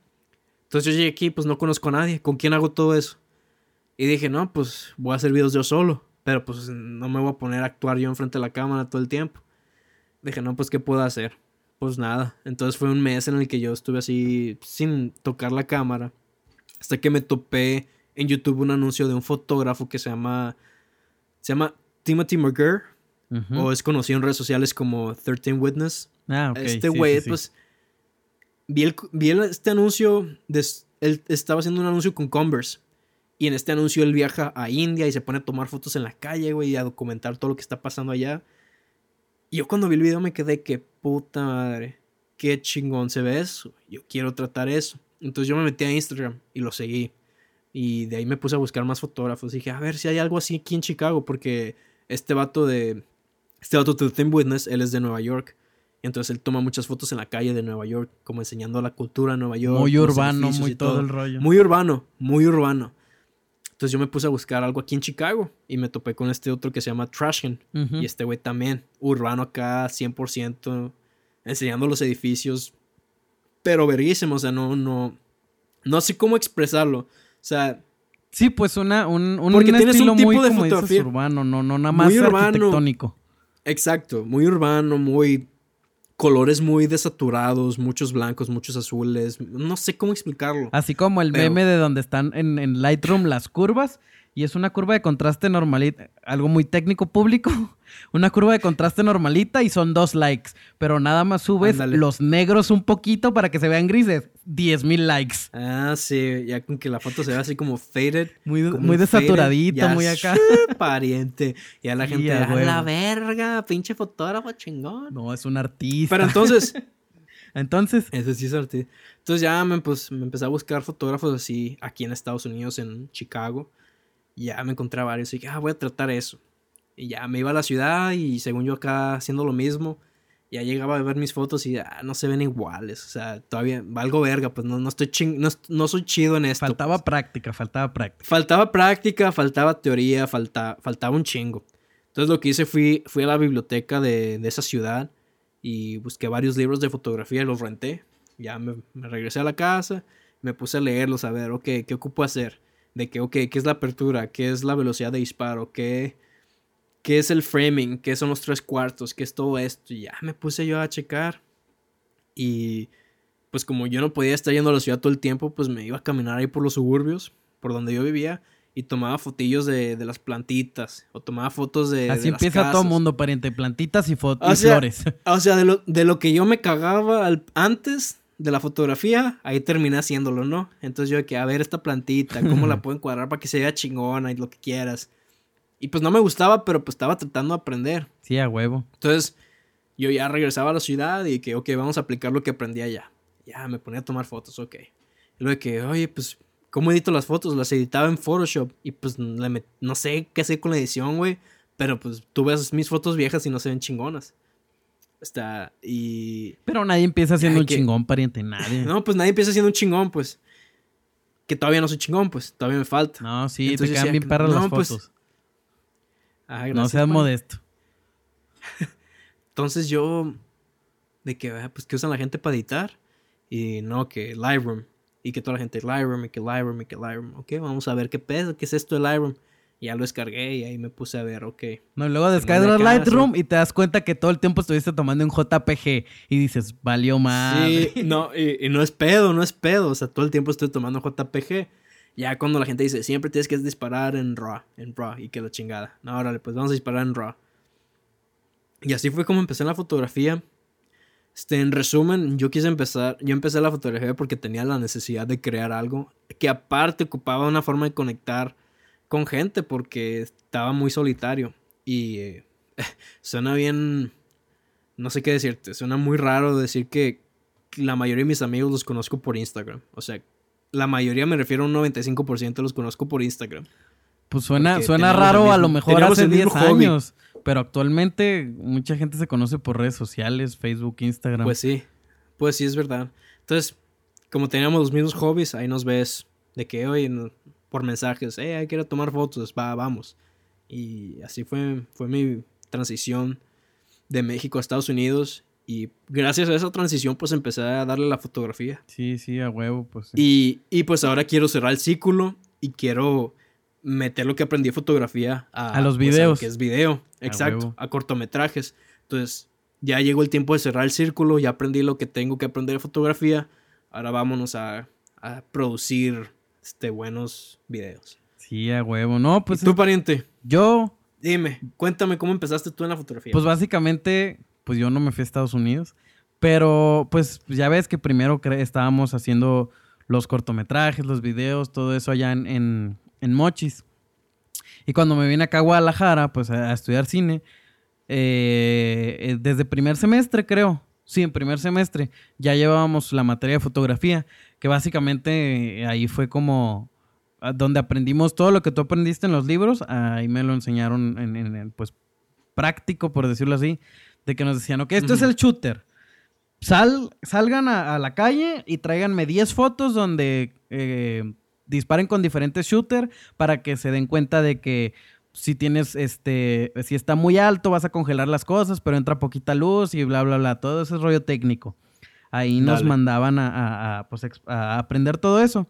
Entonces yo llegué aquí, pues no conozco a nadie. ¿Con quién hago todo eso? Y dije, no, pues voy a hacer videos yo solo. Pero pues no me voy a poner a actuar yo enfrente de la cámara todo el tiempo. Dije, no, pues ¿qué puedo hacer? Pues nada. Entonces fue un mes en el que yo estuve así sin tocar la cámara. Hasta que me topé en YouTube un anuncio de un fotógrafo que se llama... Se llama Timothy McGurr. O es conocido en redes sociales como 13 Witness. Ah, ok. Este güey, sí, sí. pues. Vi, el- vi el- este anuncio. de- él estaba haciendo un anuncio con Converse. Y en este anuncio él viaja a India y se pone a tomar fotos en la calle, güey, y a documentar todo lo que está pasando allá. Y yo cuando vi el video me quedé que puta madre. Qué chingón se ve eso. Yo quiero tratar eso. Entonces yo me metí a Instagram y lo seguí. Y de ahí me puse a buscar más fotógrafos. Dije, a ver si hay algo así aquí en Chicago. Porque este vato de. Este vato de Thin Witness, él es de Nueva York. Y entonces él toma muchas fotos en la calle de Nueva York, como enseñando la cultura de Nueva York. Muy urbano, muy y todo el rollo. Muy urbano, muy urbano. Entonces yo me puse a buscar algo aquí en Chicago y me topé con este otro que se llama Trashkin. Ujú. Y este güey también, urbano acá, 100%, enseñando los edificios, pero verguísimo, o sea, no, no, no sé cómo expresarlo. O sea, Sí, pues una, un, un Porque tienes estilo un tipo muy, de como dices, fotografía urbano, no, no nada más muy urbano. arquitectónico. exacto, muy urbano, muy colores muy desaturados, muchos blancos, muchos azules, no sé cómo explicarlo. Así como el Pero- meme de donde están en, en Lightroom las curvas y es una curva de contraste normalita, algo muy técnico público, una curva de contraste normalita y son dos likes, pero nada más subes Ándale. los negros un poquito para que se vean grises, 10 mil likes. Ah, sí, ya con que la foto se ve así como faded. Muy, como muy desaturadito, muy acá. Pariente. La gente, a a huevo. la verga, pinche fotógrafo chingón. No, es un artista. Pero entonces, Entonces, ese sí es artista. Entonces ya me, pues, me empecé a buscar fotógrafos así aquí en Estados Unidos, en Chicago. Y ya me encontré varios y dije, ah, voy a tratar eso. Y ya me iba a la ciudad y según yo acá haciendo lo mismo, ya llegaba a ver mis fotos y ah, no se ven iguales. O sea, todavía valgo verga, pues no, no estoy ching- no, no soy chido en esto. faltaba pues. práctica, faltaba práctica. Faltaba práctica, faltaba teoría, falta, faltaba un chingo. Entonces lo que hice fui, fui a la biblioteca de, de esa ciudad y busqué varios libros de fotografía y los renté. Ya me, me regresé a la casa, me puse a leerlos, a ver, ok, ¿qué ocupo hacer? De que, ok, ¿qué es la apertura? ¿Qué es la velocidad de disparo? ¿Qué, qué es el framing? ¿Qué son los tres cuartos? ¿Qué es todo esto? Y ya me puse yo a checar. Y pues como yo no podía estar yendo a la ciudad todo el tiempo, pues me iba a caminar ahí por los suburbios, por donde yo vivía, y tomaba fotillos de, de las plantitas, o tomaba fotos de... Así de las empieza todo casas. mundo, pariente, plantitas y, fo- O y sea, flores. O sea, de lo, de lo que yo me cagaba al- antes de la fotografía, ahí terminé haciéndolo, ¿no? Entonces yo que, a ver esta plantita, cómo la puedo encuadrar para que se vea chingona y lo que quieras. Y pues no me gustaba, pero pues estaba tratando de aprender. Sí, a huevo. Entonces, yo ya regresaba a la ciudad y que, ok, vamos a aplicar lo que aprendí allá. Ya, me ponía a tomar fotos, ok. Y luego de que, oye, pues, ¿cómo edito las fotos? Las editaba en Photoshop y pues no sé qué hacer con la edición, güey. Pero pues tú ves mis fotos viejas y no se ven chingonas. Está, y... Pero nadie empieza siendo Ay, un que- chingón, pariente, nadie. No, No, pues nadie empieza siendo un chingón, pues. Que todavía no soy chingón, pues, todavía me falta. sí, Entonces te quedan bien perras no, las pues, fotos. Ah, no seas modesto. Entonces yo, de que, ah, pues, que usan la gente para editar? Y no, que Lightroom. Y que toda la gente, Lightroom, y que Lightroom, y que Lightroom. Ok, vamos a ver qué pedo, qué es esto de Lightroom. Ya lo descargué y ahí me puse a ver, ok. No, luego descargas Lightroom y te das cuenta que todo el tiempo estuviste tomando un JPG y dices, valió más. Sí, no, y, no es pedo, no es pedo. O sea, todo el tiempo estoy tomando JPG. Ya cuando la gente dice, siempre tienes que disparar en RAW, en RAW, y que la chingada. No, órale, pues vamos a disparar en RAW. Y así fue como empecé en la fotografía. Este, en resumen, yo quise empezar, yo empecé la fotografía porque tenía la necesidad de crear algo que aparte ocupaba una forma de conectar con gente porque estaba muy solitario y eh, suena bien, no sé qué decirte, suena muy raro decir que la mayoría de mis amigos los conozco por Instagram, o sea, la mayoría me refiero a un 95% los conozco por Instagram. Pues suena, suena raro a lo mejor hace 10 años. Pero actualmente mucha gente se conoce por redes sociales, Facebook, Instagram. Pues sí, pues sí es verdad. Entonces, como teníamos los mismos hobbies, ahí nos ves de que hoy por mensajes, eh, quiero tomar fotos, va, vamos. Y así fue, fue mi transición de México a Estados Unidos. Y gracias a esa transición, pues empecé a darle la fotografía. Sí, sí, a huevo, pues. Y, y pues ahora quiero cerrar el círculo y quiero meter lo que aprendí de fotografía a, los pues, videos. que es video, exacto, a, cortometrajes. Entonces, ya llegó el tiempo de cerrar el círculo, ya aprendí lo que tengo que aprender de fotografía. Ahora vámonos a, producir este, buenos videos. Sí, a huevo. No, pues. ¿Y tú, pariente? Yo. Dime, cuéntame cómo empezaste tú en la fotografía. Pues básicamente, pues yo no me fui a Estados Unidos. Pero, pues ya ves que primero estábamos haciendo los cortometrajes, los videos, todo eso allá en, en Mochis. Y cuando me vine acá a Guadalajara, pues a, estudiar cine, eh, eh, desde primer semestre creo, sí, en primer semestre, ya llevábamos la materia de fotografía, que básicamente eh, ahí fue como donde aprendimos todo lo que tú aprendiste en los libros, ahí me lo enseñaron en, pues práctico, por decirlo así, de que nos decían, ok, esto es el shooter. Sal, salgan a, la calle y tráiganme 10 fotos donde disparen con diferentes shooters para que se den cuenta de que si tienes, este, si está muy alto vas a congelar las cosas, pero entra poquita luz y bla, bla, bla, todo ese rollo técnico. Ahí nos mandaban a, pues, a, aprender todo eso.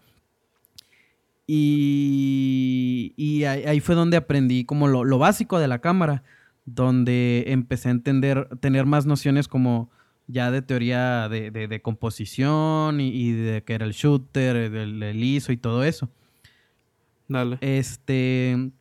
Y, y ahí, fue donde aprendí como lo, lo, básico de la cámara, donde empecé a entender, tener más nociones como ya de teoría de, composición y, de que era el shooter, el, ISO y todo eso. Dale. Este,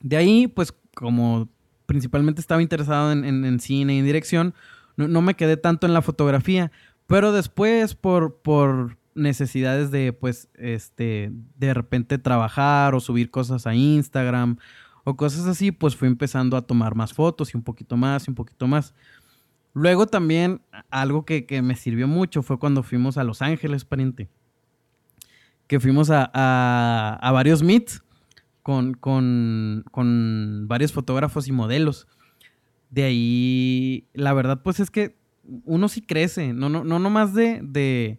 de ahí, pues como principalmente estaba interesado en, cine y en dirección, no, me quedé tanto en la fotografía, pero después por, por necesidades de, pues, este, de repente trabajar o subir cosas a Instagram o cosas así, pues fui empezando a tomar más fotos y un poquito más y un poquito más. Luego también algo que, me sirvió mucho fue cuando fuimos a Los Ángeles, pariente. Que fuimos a, varios meets con, con, varios fotógrafos y modelos. De ahí, la verdad, pues es que uno sí crece, no, no, no nomás de, de...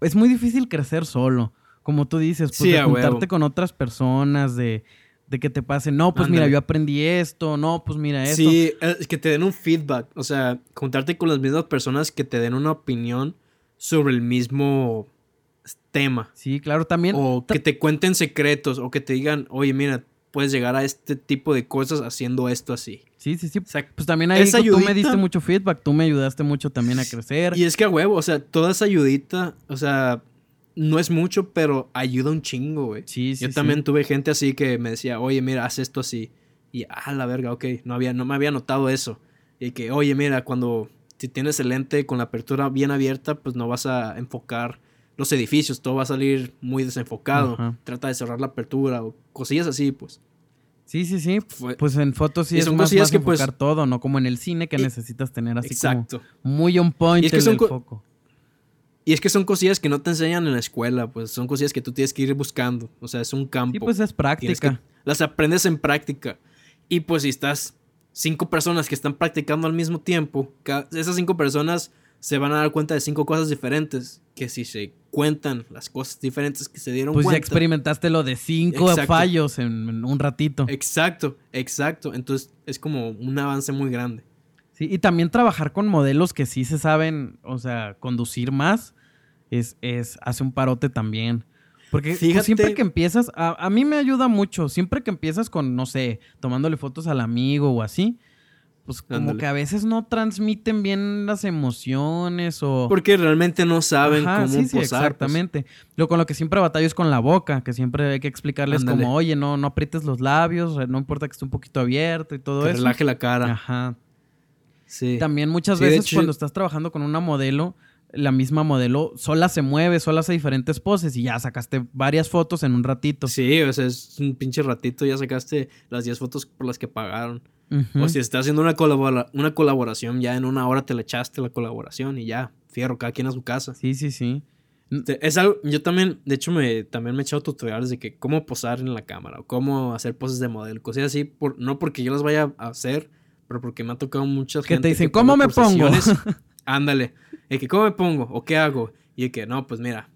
Es muy difícil crecer solo, como tú dices, pues de juntarte con otras personas, de de que te pase, no, pues mira, yo aprendí esto, no, pues mira esto. Sí, es que te den un feedback, o sea, juntarte con las mismas personas que te den una opinión sobre el mismo tema. Sí, claro, también. O que te cuenten secretos, o que te digan, oye, mira, puedes llegar a este tipo de cosas haciendo esto así. Sí, sí, sí. pues también ahí tú me diste mucho feedback, tú me ayudaste mucho también a crecer. Y es que a huevo, o sea, toda esa ayudita, o sea, no es mucho, pero ayuda un chingo, güey. Sí, sí. Yo también tuve gente así que me decía, oye, mira, haz esto así. Y, ah, la verga, ok, no, había, no me había notado eso. Y que, oye, mira, cuando si tienes el lente con la apertura bien abierta, pues no vas a enfocar los edificios, todo va a salir muy desenfocado. Trata de cerrar la apertura o cosillas así, pues. Sí, sí, sí. pues en fotos sí es más, más que pues, enfocar todo, ¿no? Como en el cine que necesitas tener así exacto. muy on point y es que el foco. Y es que son cosillas que no te enseñan en la escuela, pues son cosillas que tú tienes que ir buscando. O sea, es un campo. Sí, pues es práctica. Las aprendes en práctica. Y pues si estás cinco personas que están practicando al mismo tiempo, esas cinco personas se van a dar cuenta de cinco cosas diferentes. Que si se cuentan las cosas diferentes que se dieron cuenta. Pues ya experimentaste lo de cinco fallos en, un ratito. Exacto, exacto. Entonces es como un avance muy grande. Sí, y también trabajar con modelos que sí se saben, o sea, conducir más es, es, hace un parote también. Porque pues, Fíjate- siempre que empiezas, a, a mí me ayuda mucho. Siempre que empiezas con, no sé, tomándole fotos al amigo o así, pues como Ándale. que a veces no transmiten bien las emociones o... Porque realmente no saben Ajá, cómo sí, sí, posar. pues. exactamente. Lo con lo que siempre batallo es con la boca, que siempre hay que explicarles Ándale. como, oye, no, no aprietes los labios, no importa que esté un poquito abierto y todo Que eso. relaje la cara. Ajá. Sí. También muchas Sí, veces hecho- cuando estás trabajando con una modelo, la misma modelo sola se mueve, sola hace diferentes poses y ya sacaste varias fotos en un ratito. Sí, o sea, es un pinche ratito, ya sacaste las 10 fotos por las que pagaron. O si estás haciendo una, colabora- una colaboración, ya en una hora te le echaste la colaboración y ya, fierro, cada quien a su casa. Sí, sí, sí. Es algo, yo también, de hecho, me, también me he echado tutoriales de que cómo posar en la cámara o cómo hacer poses de modelo, cosas así, por, no porque yo las vaya a hacer, pero porque me ha tocado mucha Que gente. te dicen, ¿cómo me pongo? Ándale, de que, ¿cómo me pongo? ¿O qué hago? Y de que, no, pues mira,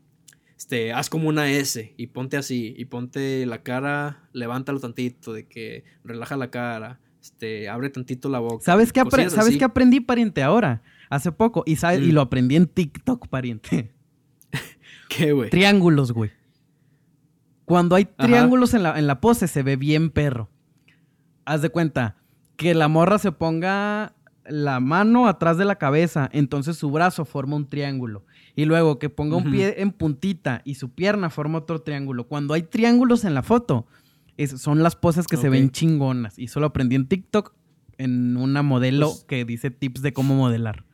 este, haz como una S y ponte así, y ponte la cara, levántalo tantito, de que relaja la cara, este, abre tantito la boca. ¿Sabes qué, apre- ¿Sabes qué aprendí, pariente, ahora? Hace poco. Y, sabes- y Mm. lo aprendí en TikTok, pariente. ¿Qué, güey? Triángulos, güey. Cuando hay Ajá. triángulos en la, en la pose, se ve bien perro. Haz de cuenta que la morra se ponga la mano atrás de la cabeza, entonces su brazo forma un triángulo. Y luego que ponga un pie en puntita y su pierna forma otro triángulo. Cuando hay triángulos en la foto, es- son las poses que se ven chingonas. Y solo aprendí en TikTok en una modelo Pues- que dice tips de cómo modelar.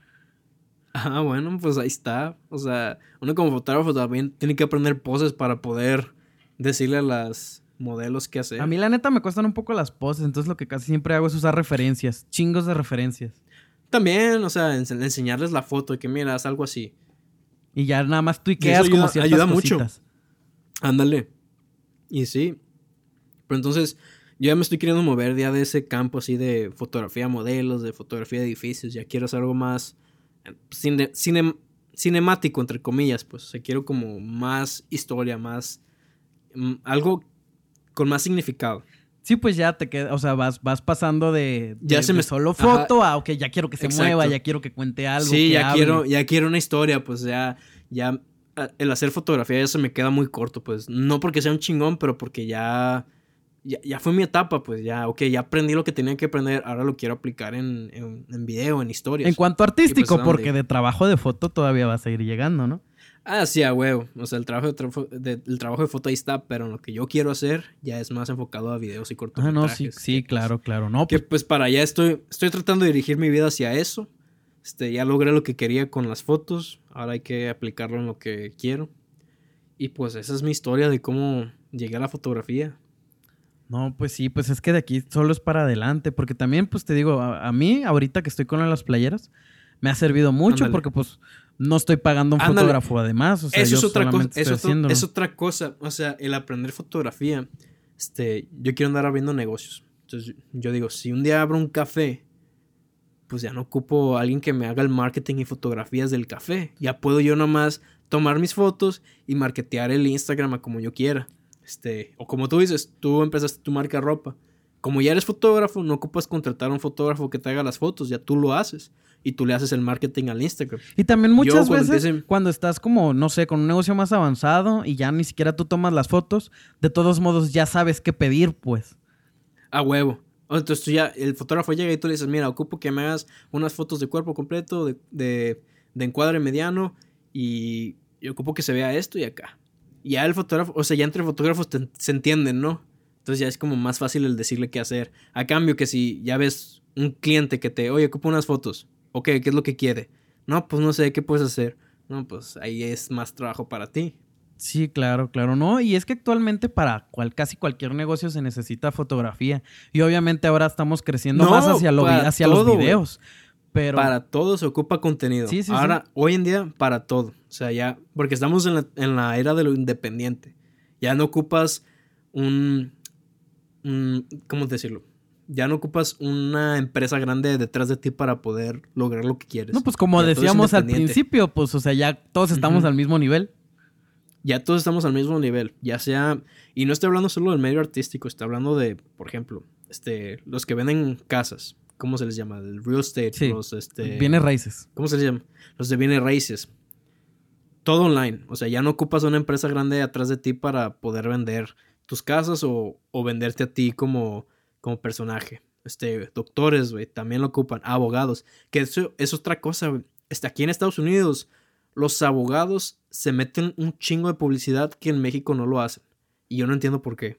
Ah, bueno, pues ahí está. O sea, uno como fotógrafo también tiene que aprender poses para poder decirle a las modelos qué hacer. A mí la neta me cuestan un poco las poses, entonces lo que casi siempre hago es usar referencias, chingos de referencias. También, o sea, ense- enseñarles la foto y que mira, haz algo así. Y ya nada más tuiqueas ayuda- como ciertas ayuda mucho. cositas. Ándale. Y sí. Pero entonces, yo ya me estoy queriendo mover ya de ese campo así de fotografía de modelos, de fotografía de edificios. Ya quiero hacer algo más eh, cine- cinem- cinemático, entre comillas. Pues, o sea, quiero como más historia, más... mm, algo con más significado. Sí, pues ya te queda, o sea, vas, vas pasando de, Ya se de me- solo Ajá. foto a, ok, ya quiero que se Exacto. mueva, ya quiero que cuente algo. sí, que ya hable. quiero, ya quiero una historia, pues ya, ya el hacer fotografía ya se me queda muy corto, pues no porque sea un chingón, pero porque ya, ya, ya fue mi etapa, pues ya, ok, ya aprendí lo que tenía que aprender, ahora lo quiero aplicar en, en, en video, en historias. En cuanto a artístico, porque de trabajo de foto todavía vas a ir llegando, ¿no? Ah, sí, a huevo, o sea, el trabajo de, el trabajo de foto ahí está, pero lo que yo quiero hacer ya es más enfocado a videos y Ah, cortometrajes. no, sí, claro, claro. No, Que pues, pues para allá estoy, estoy tratando de dirigir mi vida hacia eso. Este, ya logré lo que quería con las fotos. Ahora hay que aplicarlo en lo que quiero. Y pues esa es mi historia de cómo llegué a la fotografía. no, pues sí, pues es que de aquí solo es para adelante, porque también, pues te digo, a, a mí, ahorita que estoy con las playeras, me ha servido mucho Ándale. porque pues no estoy pagando un Ándale. fotógrafo además, o sea, eso es otra cosa. Eso es, otra cosa. O sea, el aprender fotografía. Este, yo quiero andar abriendo negocios. Entonces yo digo, si un día abro un café, pues ya no ocupo a alguien que me haga el marketing y fotografías del café. Ya puedo yo nomás tomar mis fotos y marketear el Instagram a como yo quiera. Este, o como tú dices, tú empezaste tu marca ropa. Como ya eres fotógrafo, no ocupas contratar a un fotógrafo que te haga las fotos, ya tú lo haces. Y tú le haces el marketing al Instagram. Y también muchas cuando veces cuando estás como, no sé, con un negocio más avanzado y ya ni siquiera tú tomas las fotos, de todos modos ya sabes qué pedir, pues. A huevo. Entonces tú ya, el fotógrafo llega y tú le dices, mira, ocupo que me hagas unas fotos de cuerpo completo, de, de, de encuadre mediano, y, y ocupo que se vea esto y acá. Y ya el fotógrafo, o sea, ya entre fotógrafos te- se entienden, ¿no? Entonces ya es como más fácil el decirle qué hacer. A cambio que si ya ves un cliente que te, oye, ocupo unas fotos, ok, ¿qué es lo que quiere? No, pues no sé, ¿qué puedes hacer? No, pues ahí es más trabajo para ti. Sí, claro, claro, no. Y es que actualmente para cual, casi cualquier negocio se necesita fotografía. Y obviamente ahora estamos creciendo No, más hacia, lo vi- para hacia todo, los videos. Pero Para todo se ocupa contenido. Sí, sí, Ahora, hoy en día, para todo. O sea, ya, porque estamos en la, en la era de lo independiente. Ya no ocupas un- ¿Cómo decirlo? Ya no ocupas una empresa grande detrás de ti para poder lograr lo que quieres. no, pues como Ya decíamos al principio, pues, o sea, ya todos estamos al mismo nivel. Ya todos estamos al mismo nivel. Ya sea. Y no estoy hablando solo del medio artístico, estoy hablando de, por ejemplo, este, los que venden casas. ¿Cómo se les llama? El real estate. Sí. Los, este, Bienes raíces. ¿Cómo se les llama? Los de bienes raíces. todo online. O sea, ya no ocupas una empresa grande atrás de ti para poder vender tus casas o, o venderte a ti como, como personaje. Este, doctores, güey, también lo ocupan. Abogados. Que eso es otra cosa, güey. Este, aquí en Estados Unidos, los abogados se meten un chingo de publicidad que en México no lo hacen. Y yo no entiendo por qué.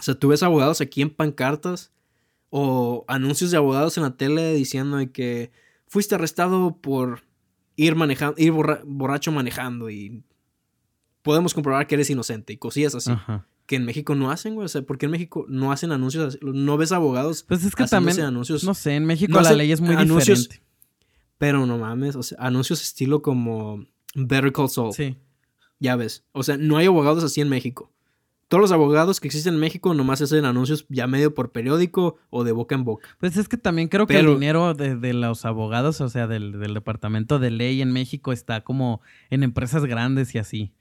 O sea, tú ves abogados aquí en pancartas o anuncios de abogados en la tele diciendo de que fuiste arrestado por ir manejando, ir borra- borracho manejando y podemos comprobar que eres inocente y cosillas así. Ajá. Que en México no hacen, güey. O sea, ¿por qué en México no hacen anuncios? No ves abogados Pues es que también, anuncios. no sé, en México no la ley es muy anuncios- diferente. Pero no mames, o sea, anuncios estilo como Better Call Saul. Sí. Ya ves. O sea, no hay abogados así en México. Todos los abogados que existen en México nomás hacen anuncios ya medio por periódico o de boca en boca. Pues es que también creo que el dinero de, de los abogados, o sea, del, del departamento de ley en México está como en empresas grandes y así.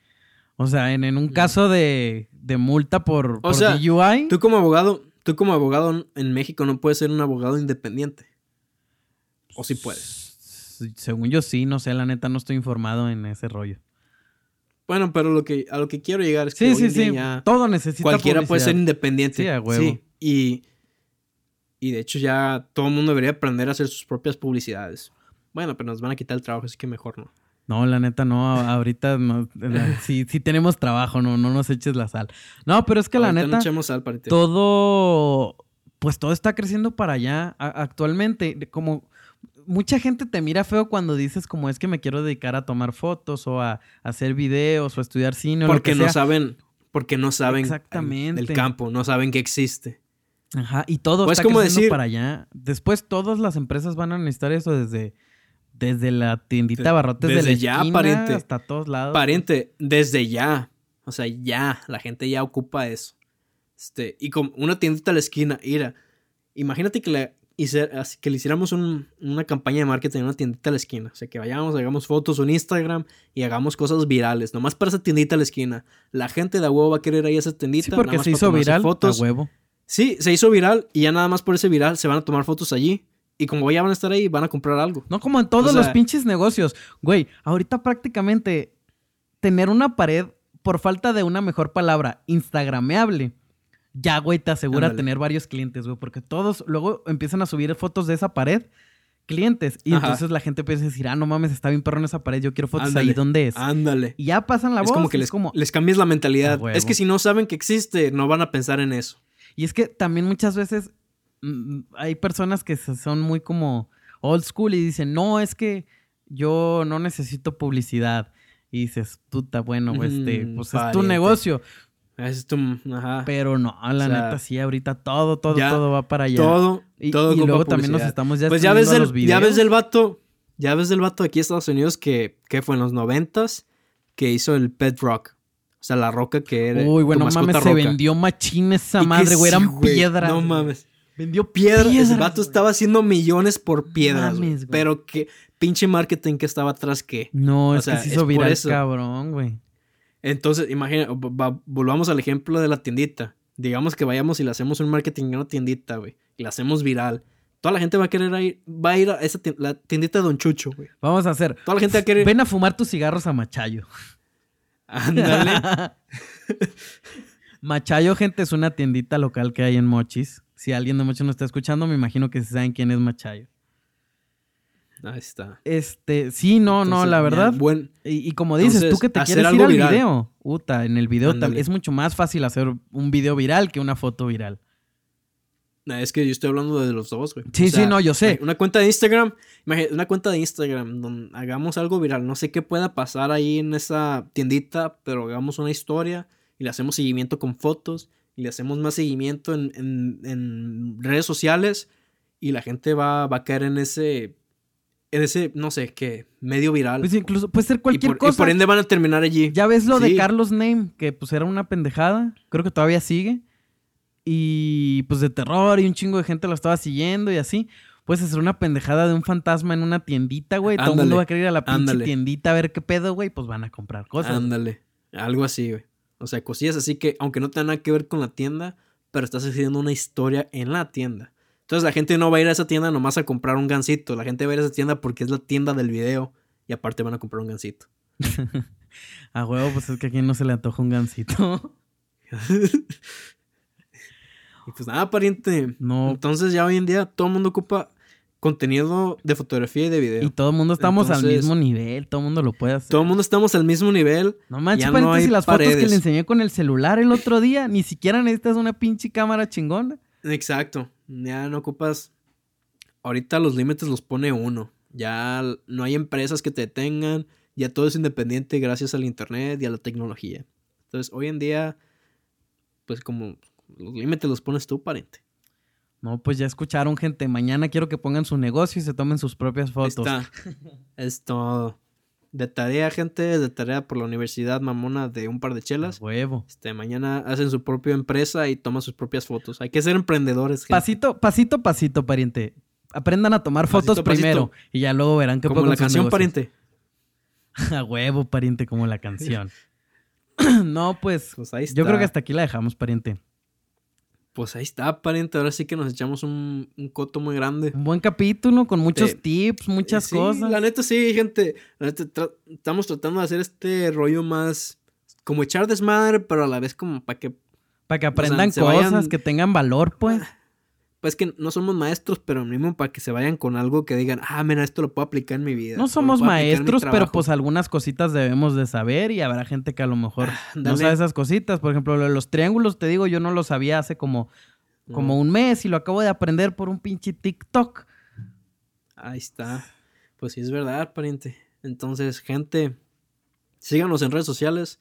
O sea, en, en un caso de, de multa por, por sea, DUI, Tú como abogado, tú como abogado en México no puedes ser un abogado independiente. O sí puedes. según yo sí, no sé, la neta no estoy informado en ese rollo. Bueno, pero lo que, a lo que quiero llegar es que Sí, hoy sí, día sí. ya Todo necesita cualquiera puede ser publicidad. independiente. Sí, a huevo. Y, y de hecho ya todo el mundo debería aprender a hacer sus propias publicidades. Bueno, pero nos van a quitar el trabajo, así que mejor no. No, la neta no, ahorita no, sí, sí tenemos trabajo, no, no nos eches la sal. No, pero es que la neta... no echemos sal todo, pues todo está creciendo para allá. Actualmente, como mucha gente te mira feo cuando dices como es que me quiero dedicar a tomar fotos o a, a hacer videos o a estudiar cine o Porque lo que no saben, porque no saben Exactamente. del campo, no saben que existe. Ajá, y todo Pues está como creciendo decir- para allá. Después todas las empresas van a necesitar eso desde desde la tiendita De- Barrotes de la desde ya, esquina pariente. hasta todos lados. Pariente, desde ya. O sea, ya, la gente ya ocupa eso. Este, y con una tiendita a la esquina, mira, imagínate que le, que le hiciéramos un- una campaña de marketing en una tiendita a la esquina. O sea, que vayamos, hagamos fotos en Instagram y hagamos cosas virales, nomás para esa tiendita a la esquina. La gente de a huevo va a querer ir a esa tiendita. Sí, nada porque más se hizo viral Fotos. a huevo. Sí, se hizo viral y ya nada más por ese viral se van a tomar fotos allí. Y como ya van a estar ahí, van a comprar algo. No como en todos O sea- los pinches negocios. Güey, ahorita prácticamente tener una pared, por falta de una mejor palabra, instagrameable, ya, güey, te asegura Ándale. tener varios clientes, güey. Porque todos luego empiezan a subir fotos de esa pared, clientes. Y Ajá. entonces la gente empieza a decir, ah, no mames, está bien perro en esa pared, yo quiero fotos Ándale. ahí, ¿dónde es? Ándale. Y ya pasan la es voz. como que es les, como... les cambies la mentalidad. Es que si no saben que existe, no van a pensar en eso. Y es que también muchas veces hay personas que son muy como old school y dicen, no, es que yo no necesito publicidad. Y dices, puta, bueno, Ujú, este, pues es tu negocio. Es tu. Ajá. Pero no, la O sea, neta, sí, ahorita todo, todo, ya, todo va para allá. Todo. y todo y luego también nos estamos ya Pues ya ves, los ya ves videos. del vato. Ya ves del vato aquí en Estados Unidos que, que fue en los noventas que hizo el Pet Rock. O sea, la roca que era. Uy, bueno, mames, se vendió machín esa madre, güey. sí, Eran piedras. No mames. Vendió Piedra, piedras. el vato güey. estaba haciendo millones por piedras. mames, güey. Pero que pinche marketing que estaba atrás que. No, o es sea, que se hizo viral, eso. cabrón, güey. Entonces, imagina, va- va- volvamos al ejemplo de la tiendita. Digamos que vayamos y le hacemos un marketing en una tiendita, güey. Y la hacemos viral. Toda la gente va a querer ir, va a ir a esa la tiendita de Don Chucho, güey. Vamos a hacer. Toda la gente va a querer. Ven a fumar tus cigarros a Machayo. Ándale. Machayo, gente, es una tiendita local que hay en Mochis. Si alguien de Mochis nos está escuchando, me imagino que saben quién es Machayo. Ahí está. Este, sí, no, no, la ya, verdad. buen- Y, y como dices, Entonces, tú que te quieres ir al viral. video, puta, en el video Ándale. es mucho más fácil hacer un video viral que una foto viral. Nah, es que yo estoy hablando de los dos, güey. Sí, sí, no, yo sé. Una cuenta de Instagram, una cuenta de Instagram donde hagamos algo viral. No sé qué pueda pasar ahí en esa tiendita, pero hagamos una historia y le hacemos seguimiento con fotos y le hacemos más seguimiento en, en- en redes sociales y la gente va, va a caer en ese, en ese, no sé, qué, medio viral. Pues incluso puede ser y, cualquier por, y cosa. por ende van a terminar allí. Ya ves lo de. Carlos Name, que pues era una pendejada. Creo que todavía sigue. Y pues de terror y un chingo de gente lo estaba siguiendo y así. Puedes hacer una pendejada de un fantasma en una tiendita, güey. Todo el mundo va a querer ir a la pinche ándale. tiendita a ver qué pedo, güey. Pues van a comprar cosas. Ándale. Algo así, güey. O sea, cosillas así que, aunque no tenga nada que ver con la tienda, pero estás haciendo una historia en la tienda. Entonces la gente no va a ir a esa tienda nomás a comprar un gancito. La gente va a ir a esa tienda porque es la tienda del video. Y aparte van a comprar un gancito. A huevo, pues es que aquí no se le antoja un gancito. y pues nada, pariente. No. Entonces ya hoy en día todo el mundo ocupa contenido de fotografía y de video. Y todo el mundo estamos al mismo nivel, todo el mundo lo puede hacer. Todo el mundo estamos al mismo nivel. No manches, no hay si las fotos que paredes. le enseñé con el celular el otro día, ni siquiera necesitas una pinche cámara chingona. Exacto. Ya no ocupas. Ahorita los límites los pone uno. Ya no hay empresas que te detengan. Ya todo es independiente gracias al internet y a la tecnología. Entonces, hoy en día, pues como los límites los pones tú, pariente. No, pues ya escucharon, gente. Mañana quiero que pongan su negocio y se tomen sus propias fotos. está. es todo. De tarea, gente, de tarea por la universidad mamona de un par de A chelas. huevo. Este, mañana hacen su propia empresa y toman sus propias fotos. Hay que ser emprendedores, gente. Pasito, pasito, pasito, pariente. Aprendan a tomar fotos Pasito, primero y ya luego verán qué Como la canción, pariente. A huevo, pariente, como la canción. no, pues Pues ahí está. yo creo que hasta aquí la dejamos, pariente. Pues ahí está, pariente. Ahora sí que nos echamos un, un coto muy grande. Un buen capítulo con muchos Eh, tips, muchas Sí, cosas. La neta sí, gente. La neta tra- estamos tratando de hacer este rollo más como echar desmadre, pero a la vez como para que Para que aprendan cosas, vayan- que tengan valor, pues. Pues que no somos maestros, pero mismo para que se vayan con algo que digan, ah, mira, esto lo puedo aplicar en mi vida. No somos maestros, pero trabajo". pues algunas cositas debemos de saber y habrá gente que a lo mejor no dale. sabe esas cositas. Por ejemplo, lo de los triángulos, te digo, yo no lo sabía hace como, como un mes y lo acabo de aprender por un pinche TikTok. Ahí está. Pues sí, es verdad, pariente. Entonces, gente, síganos en redes sociales.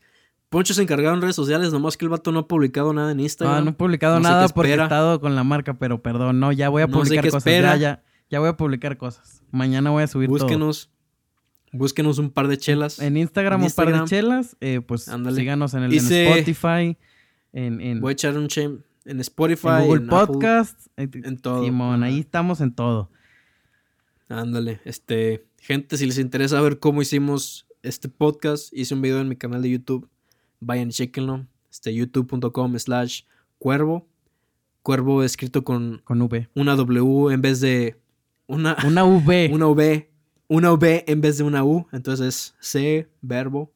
Poncho se encargado en redes sociales, nomás que el vato no ha publicado nada en Instagram. no he publicado No nada porque he estado con la marca, pero perdón, no, ya voy a No sé publicar cosas. Ya, ya, ya voy a publicar cosas. Mañana voy a subir todo. Búsquenos. Búsquenos un par de chelas. En Instagram En un par de chelas, eh, pues síganos en el en Spotify, en, en, Voy a echar un shame en Spotify. en Google en. Podcast, eh, en todo. Simón, ahí estamos en todo. Ándale, este, gente, si les interesa ver cómo hicimos este podcast, hice un video en mi canal de YouTube, vayan, chequenlo, este, youtube.com slash cuervo, cuervo escrito con Con V. una W en vez de una, Una V. una V, una V en vez de una U, entonces es C, verbo,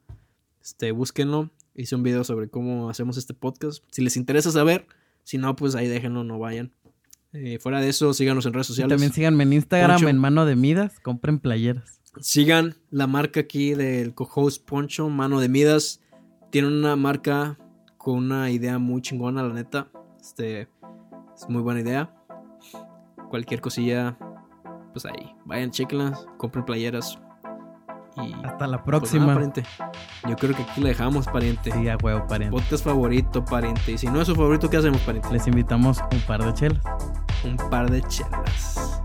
este, búsquenlo, hice un video sobre cómo hacemos este podcast, si les interesa saber, si no, pues ahí déjenlo, no vayan. Eh, fuera de eso, síganos en redes Y sociales. también síganme en Instagram, Poncho. en mano de Midas, compren playeras. Sigan la marca aquí del co-host Poncho, Mano de Midas. Tiene una marca con una idea muy chingona, la neta. Este es muy buena idea. Cualquier cosilla, pues ahí. Vayan, chequenlas, compren playeras. Y Hasta la pues próxima. nada, pariente. Yo creo que aquí la dejamos, pariente. sí, a huevo, pariente. Podcast favorito, pariente. Y si no es su favorito, ¿qué hacemos, pariente? Les invitamos un par de chelas. Un par de chelas.